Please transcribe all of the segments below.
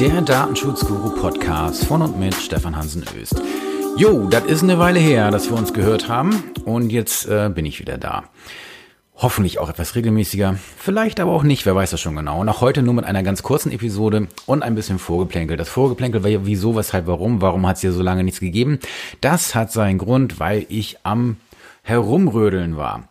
der Datenschutz-Guru-Podcast von und mit Stefan Hansen Öst. Jo, das ist eine Weile her, dass wir uns gehört haben und jetzt äh, bin ich wieder da. Hoffentlich auch etwas regelmäßiger, vielleicht aber auch nicht, wer weiß das schon genau. Und auch heute nur mit einer ganz kurzen Episode und ein bisschen Vorgeplänkel. Das Vorgeplänkel war ja wieso, weshalb, warum, warum hat es ja so lange nichts gegeben? Das hat seinen Grund, weil ich am Herumrödeln war.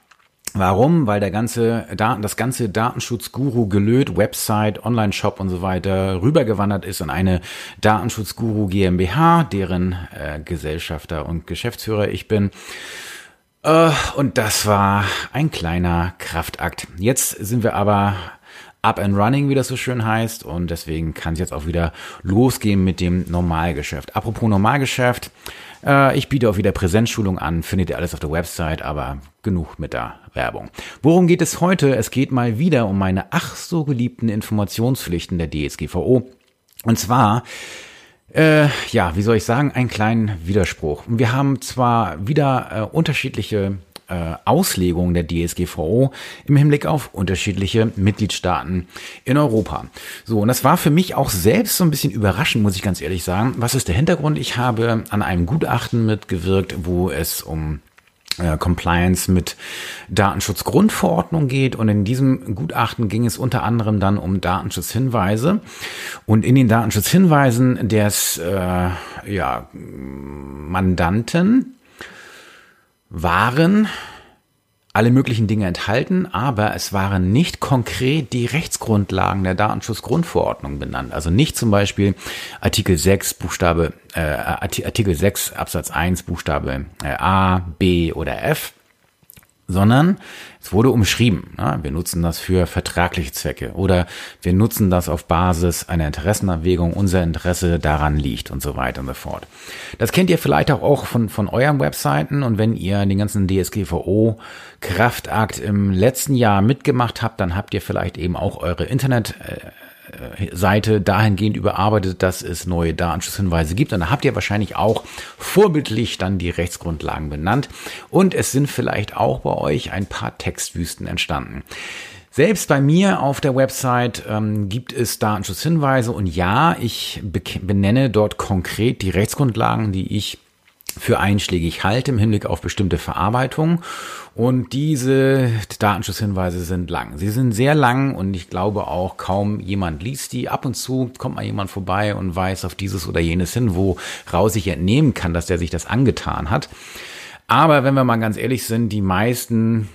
Warum? Weil der ganze Daten, das ganze Datenschutzguru gelöt, Website, Online-Shop und so weiter rübergewandert ist in eine Datenschutzguru GmbH, deren äh, Gesellschafter und Geschäftsführer ich bin. Äh, und das war ein kleiner Kraftakt. Jetzt sind wir aber up and running, wie das so schön heißt. Und deswegen kann es jetzt auch wieder losgehen mit dem Normalgeschäft. Apropos Normalgeschäft. Äh, ich biete auch wieder Präsenzschulung an, findet ihr alles auf der Website, aber genug mit der Werbung. Worum geht es heute? Es geht mal wieder um meine ach so geliebten Informationspflichten der DSGVO. Und zwar äh, ja, wie soll ich sagen, einen kleinen Widerspruch. Wir haben zwar wieder äh, unterschiedliche äh, Auslegungen der DSGVO im Hinblick auf unterschiedliche Mitgliedstaaten in Europa. So, und das war für mich auch selbst so ein bisschen überraschend, muss ich ganz ehrlich sagen. Was ist der Hintergrund? Ich habe an einem Gutachten mitgewirkt, wo es um äh, Compliance mit Datenschutzgrundverordnung geht. Und in diesem Gutachten ging es unter anderem dann um Datenschutzhinweise. Und in den Datenschutzhinweisen des äh, ja, Mandanten waren alle möglichen Dinge enthalten, aber es waren nicht konkret die Rechtsgrundlagen der Datenschutzgrundverordnung benannt. Also nicht zum Beispiel Artikel 6 Buchstabe, äh, Artikel 6 Absatz 1 Buchstabe äh, A, B oder F, sondern es wurde umschrieben. Ja, wir nutzen das für vertragliche Zwecke oder wir nutzen das auf Basis einer Interessenabwägung, unser Interesse daran liegt und so weiter und so fort. Das kennt ihr vielleicht auch, von, von euren Webseiten und wenn ihr den ganzen DSGVO Kraftakt im letzten Jahr mitgemacht habt, dann habt ihr vielleicht eben auch eure Internet äh, Seite dahingehend überarbeitet, dass es neue Datenschutzhinweise gibt. Und da habt ihr wahrscheinlich auch vorbildlich dann die Rechtsgrundlagen benannt. Und es sind vielleicht auch bei euch ein paar Textwüsten entstanden. Selbst bei mir auf der Website ähm, gibt es Datenschutzhinweise und ja, ich benenne dort konkret die Rechtsgrundlagen, die ich für einschlägig halte im Hinblick auf bestimmte Verarbeitung. Und diese Datenschutzhinweise sind lang. Sie sind sehr lang und ich glaube auch kaum jemand liest die. Ab und zu kommt mal jemand vorbei und weiß auf dieses oder jenes hin, woraus ich entnehmen kann, dass der sich das angetan hat. Aber wenn wir mal ganz ehrlich sind, die meisten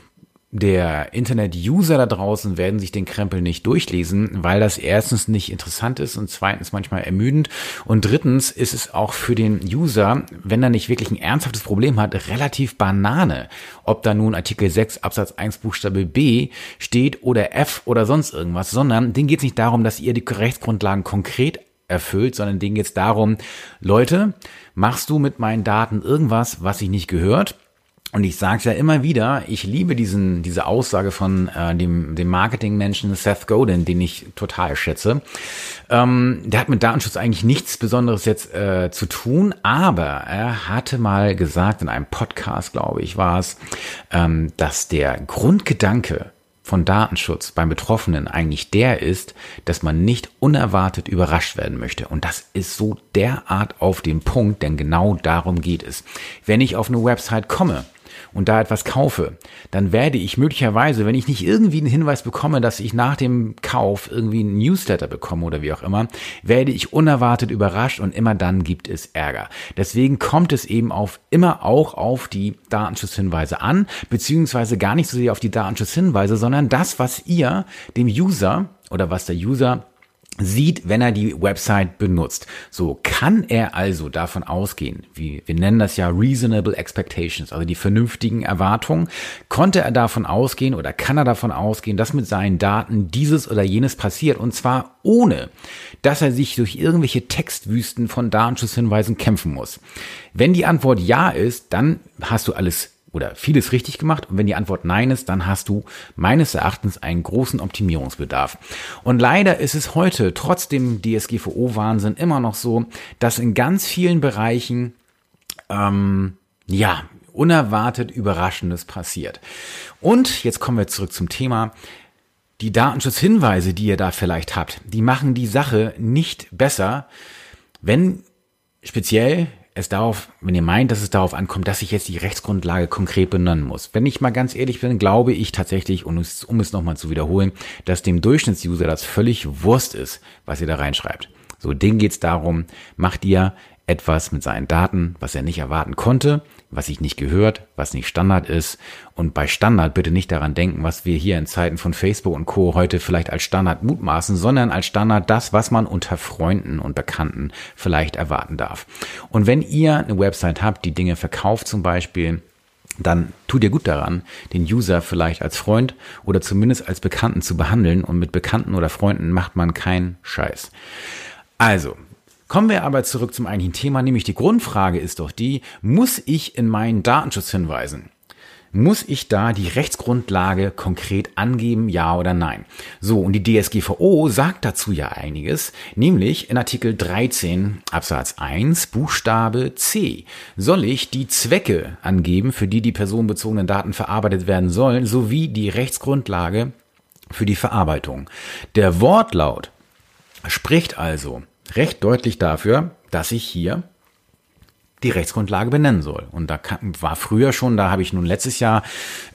der Internet-User da draußen werden sich den Krempel nicht durchlesen, weil das erstens nicht interessant ist und zweitens manchmal ermüdend und drittens ist es auch für den User, wenn er nicht wirklich ein ernsthaftes Problem hat, relativ Banane, ob da nun Artikel 6 Absatz 1 Buchstabe B steht oder F oder sonst irgendwas, sondern denen geht es nicht darum, dass ihr die Rechtsgrundlagen konkret erfüllt, sondern denen geht es darum, Leute, machst du mit meinen Daten irgendwas, was sich nicht gehört? Und ich sage es ja immer wieder, ich liebe diesen, diese Aussage von äh, dem, dem Marketingmenschen Seth Godin, den ich total schätze. Ähm, der hat mit Datenschutz eigentlich nichts Besonderes jetzt äh, zu tun, aber er hatte mal gesagt in einem Podcast, glaube ich, war es, ähm, dass der Grundgedanke von Datenschutz beim Betroffenen eigentlich der ist, dass man nicht unerwartet überrascht werden möchte. Und das ist so derart auf dem Punkt, denn genau darum geht es. Wenn ich auf eine Website komme, und da etwas kaufe, dann werde ich möglicherweise, wenn ich nicht irgendwie einen Hinweis bekomme, dass ich nach dem Kauf irgendwie einen Newsletter bekomme oder wie auch immer, werde ich unerwartet überrascht und immer dann gibt es Ärger. Deswegen kommt es eben auf immer auch auf die Datenschutzhinweise an, beziehungsweise gar nicht so sehr auf die Datenschutzhinweise, sondern das, was ihr dem User oder was der User sieht, wenn er die Website benutzt. So kann er also davon ausgehen, wie wir nennen das ja reasonable expectations, also die vernünftigen Erwartungen, konnte er davon ausgehen oder kann er davon ausgehen, dass mit seinen Daten dieses oder jenes passiert und zwar ohne, dass er sich durch irgendwelche Textwüsten von Datenschutzhinweisen kämpfen muss. Wenn die Antwort ja ist, dann hast du alles oder vieles richtig gemacht. Und wenn die Antwort Nein ist, dann hast du meines Erachtens einen großen Optimierungsbedarf. Und leider ist es heute trotz dem DSGVO-Wahnsinn immer noch so, dass in ganz vielen Bereichen ähm, ja unerwartet Überraschendes passiert. Und jetzt kommen wir zurück zum Thema. die Datenschutzhinweise, die ihr da vielleicht habt, die machen die Sache nicht besser, wenn speziell es darauf, wenn ihr meint, dass es darauf ankommt, dass ich jetzt die Rechtsgrundlage konkret benennen muss. Wenn ich mal ganz ehrlich bin, glaube ich tatsächlich, um um es nochmal zu wiederholen, dass dem Durchschnittsuser das völlig Wurst ist, was ihr da reinschreibt. So, denen geht's darum, macht ihr etwas mit seinen Daten, was er nicht erwarten konnte, was sich nicht gehört, was nicht Standard ist. Und bei Standard bitte nicht daran denken, was wir hier in Zeiten von Facebook und Co. heute vielleicht als Standard mutmaßen, sondern als Standard das, was man unter Freunden und Bekannten vielleicht erwarten darf. Und wenn ihr eine Website habt, die Dinge verkauft zum Beispiel, dann tut ihr gut daran, den User vielleicht als Freund oder zumindest als Bekannten zu behandeln. Und mit Bekannten oder Freunden macht man keinen Scheiß. Also, Kommen wir aber zurück zum eigentlichen Thema, nämlich die Grundfrage ist doch die, muss ich in meinen Datenschutzhinweisen, muss ich da die Rechtsgrundlage konkret angeben, ja oder nein? So, und die DSGVO sagt dazu ja einiges, nämlich in Artikel 13 Absatz 1 Buchstabe C soll ich die Zwecke angeben, für die die personenbezogenen Daten verarbeitet werden sollen, sowie die Rechtsgrundlage für die Verarbeitung. Der Wortlaut spricht also recht deutlich dafür, dass ich hier die Rechtsgrundlage benennen soll. Und da war früher schon, da habe ich nun letztes Jahr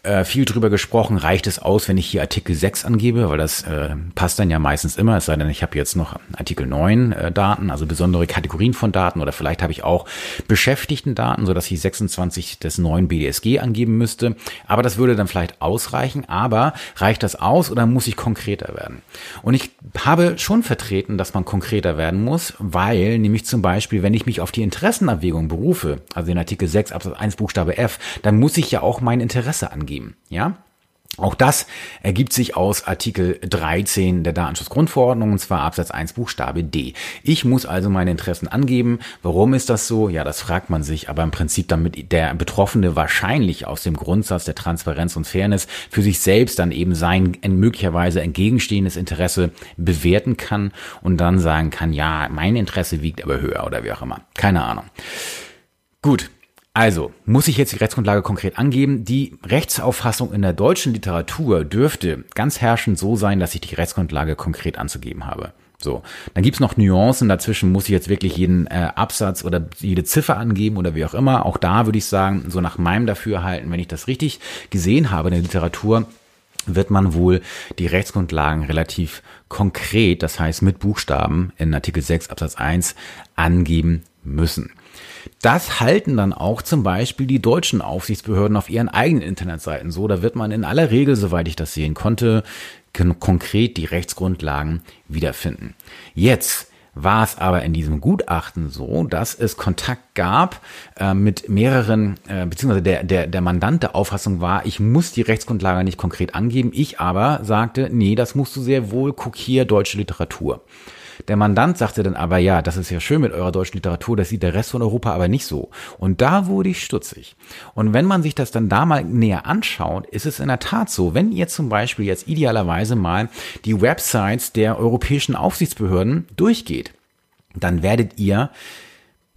äh, viel drüber gesprochen, reicht es aus, wenn ich hier Artikel 6 angebe, weil das äh, passt dann ja meistens immer, es sei denn, ich habe jetzt noch Artikel 9 äh, Daten, also besondere Kategorien von Daten oder vielleicht habe ich auch Beschäftigten-Daten, sodass ich 26 des neuen BDSG angeben müsste. Aber das würde dann vielleicht ausreichen, aber reicht das aus oder muss ich konkreter werden? Und ich habe schon vertreten, dass man konkreter werden muss, weil nämlich zum Beispiel, wenn ich mich auf die Interessenabwägung berufe, also in Artikel 6 Absatz 1 Buchstabe F, dann muss ich ja auch mein Interesse angeben, ja? Auch das ergibt sich aus Artikel 13 der Datenschutzgrundverordnung, und zwar Absatz 1 Buchstabe D. Ich muss also meine Interessen angeben. Warum ist das so? Ja, das fragt man sich, aber im Prinzip damit der Betroffene wahrscheinlich aus dem Grundsatz der Transparenz und Fairness für sich selbst dann eben sein möglicherweise entgegenstehendes Interesse bewerten kann und dann sagen kann, ja, mein Interesse wiegt aber höher oder wie auch immer. Keine Ahnung. Gut, also, muss ich jetzt die Rechtsgrundlage konkret angeben? Die Rechtsauffassung in der deutschen Literatur dürfte ganz herrschend so sein, dass ich die Rechtsgrundlage konkret anzugeben habe. So, dann gibt's noch Nuancen dazwischen, muss ich jetzt wirklich jeden äh, Absatz oder jede Ziffer angeben oder wie auch immer. Auch da würde ich sagen, so nach meinem Dafürhalten, wenn ich das richtig gesehen habe in der Literatur, wird man wohl die Rechtsgrundlagen relativ konkret, das heißt mit Buchstaben in Artikel 6 Absatz 1 angeben müssen. Das halten dann auch zum Beispiel die deutschen Aufsichtsbehörden auf ihren eigenen Internetseiten so. Da wird man in aller Regel, soweit ich das sehen konnte, konkret die Rechtsgrundlagen wiederfinden. Jetzt war es aber in diesem Gutachten so, dass es Kontakt gab äh, mit mehreren, äh, beziehungsweise der, der, der Mandant der Auffassung war, ich muss die Rechtsgrundlage nicht konkret angeben. Ich aber sagte, nee, das musst du sehr wohl, guck hier deutsche Literatur. Der Mandant sagte dann aber, ja, das ist ja schön mit eurer deutschen Literatur, das sieht der Rest von Europa aber nicht so. Und da wurde ich stutzig. Und wenn man sich das dann da mal näher anschaut, ist es in der Tat so, wenn ihr zum Beispiel jetzt idealerweise mal die Websites der europäischen Aufsichtsbehörden durchgeht, dann werdet ihr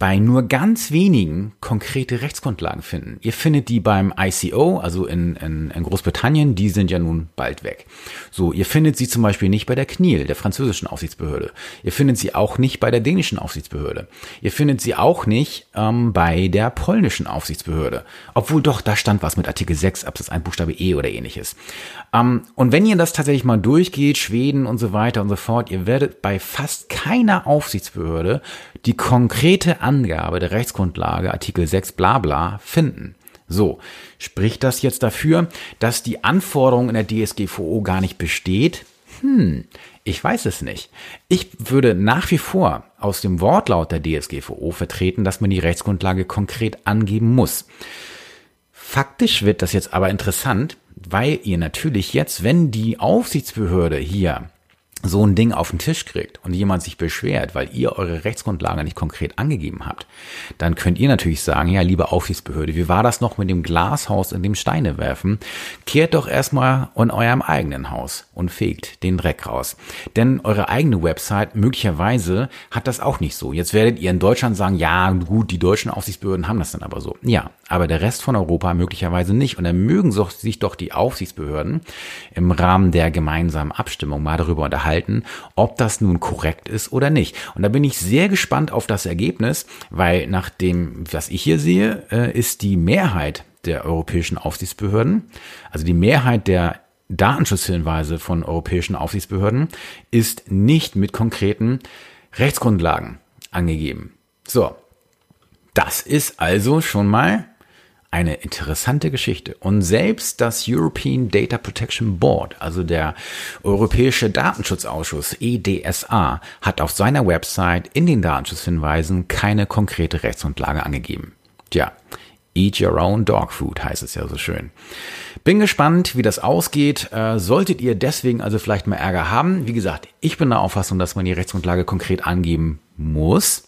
bei nur ganz wenigen konkrete Rechtsgrundlagen finden. Ihr findet die beim ICO, also in, in, in, Großbritannien, die sind ja nun bald weg. So, ihr findet sie zum Beispiel nicht bei der CNIL, der französischen Aufsichtsbehörde. Ihr findet sie auch nicht bei der dänischen Aufsichtsbehörde. Ihr findet sie auch nicht ähm, bei der polnischen Aufsichtsbehörde. Obwohl doch, da stand was mit Artikel 6 Absatz 1 Buchstabe E oder ähnliches. Ähm, und wenn ihr das tatsächlich mal durchgeht, Schweden und so weiter und so fort, ihr werdet bei fast keiner Aufsichtsbehörde die konkrete Angabe der Rechtsgrundlage Artikel 6 bla bla finden. So, spricht das jetzt dafür, dass die Anforderung in der DSGVO gar nicht besteht? Hm, ich weiß es nicht. Ich würde nach wie vor aus dem Wortlaut der DSGVO vertreten, dass man die Rechtsgrundlage konkret angeben muss. Faktisch wird das jetzt aber interessant, weil ihr natürlich jetzt, wenn die Aufsichtsbehörde hier so ein Ding auf den Tisch kriegt und jemand sich beschwert, weil ihr eure Rechtsgrundlage nicht konkret angegeben habt, dann könnt ihr natürlich sagen, ja, liebe Aufsichtsbehörde, wie war das noch mit dem Glashaus, in dem Steine werfen? Kehrt doch erstmal in eurem eigenen Haus und fegt den Dreck raus. Denn eure eigene Website möglicherweise hat das auch nicht so. Jetzt werdet ihr in Deutschland sagen, ja, gut, die deutschen Aufsichtsbehörden haben das dann aber so. Ja, aber der Rest von Europa möglicherweise nicht. Und dann mögen sich doch die Aufsichtsbehörden im Rahmen der gemeinsamen Abstimmung mal darüber unterhalten, ob das nun korrekt ist oder nicht. Und da bin ich sehr gespannt auf das Ergebnis, weil nach dem, was ich hier sehe, äh, ist die Mehrheit der europäischen Aufsichtsbehörden, also die Mehrheit der Datenschutzhinweise von europäischen Aufsichtsbehörden ist nicht mit konkreten Rechtsgrundlagen angegeben. So. Das ist also schon mal eine interessante Geschichte. Und selbst das European Data Protection Board, also der Europäische Datenschutzausschuss EDSA, hat auf seiner Website in den Datenschutzhinweisen keine konkrete Rechtsgrundlage angegeben. Tja, Eat your own dog food heißt es ja so schön. Bin gespannt, wie das ausgeht. Äh, solltet ihr deswegen also vielleicht mal Ärger haben, wie gesagt, ich bin der Auffassung, dass man die Rechtsgrundlage konkret angeben muss.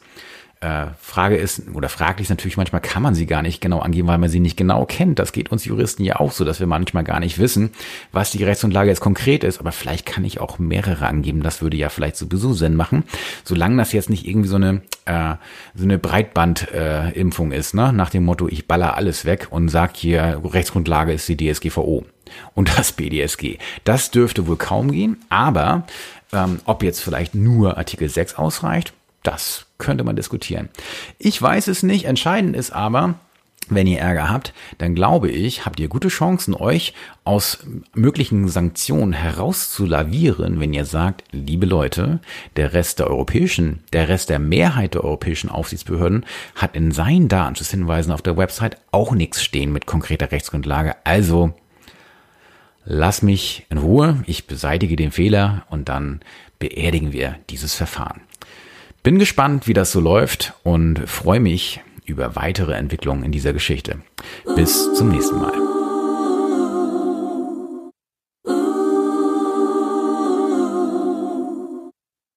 Äh, Frage ist, oder fraglich ist natürlich manchmal, kann man sie gar nicht genau angeben, weil man sie nicht genau kennt. Das geht uns Juristen ja auch so, dass wir manchmal gar nicht wissen, was die Rechtsgrundlage jetzt konkret ist. Aber vielleicht kann ich auch mehrere angeben. Das würde ja vielleicht sowieso Sinn machen. Solange das jetzt nicht irgendwie so eine, äh, so eine Breitbandimpfung äh, ist, ne? nach dem Motto, ich baller alles weg und sag hier, Rechtsgrundlage ist die DSGVO und das BDSG. Das dürfte wohl kaum gehen, aber ähm, ob jetzt vielleicht nur Artikel 6 ausreicht, das könnte man diskutieren. Ich weiß es nicht. Entscheidend ist aber, wenn ihr Ärger habt, dann glaube ich, habt ihr gute Chancen, euch aus möglichen Sanktionen herauszulavieren, wenn ihr sagt, liebe Leute, der Rest der europäischen, der Rest der Mehrheit der europäischen Aufsichtsbehörden hat in seinen Datenschutzhinweisen auf der Website auch nichts stehen mit konkreter Rechtsgrundlage. Also, lass mich in Ruhe, ich beseitige den Fehler und dann beerdigen wir dieses Verfahren. Bin gespannt, wie das so läuft und freue mich über weitere Entwicklungen in dieser Geschichte. Bis zum nächsten Mal.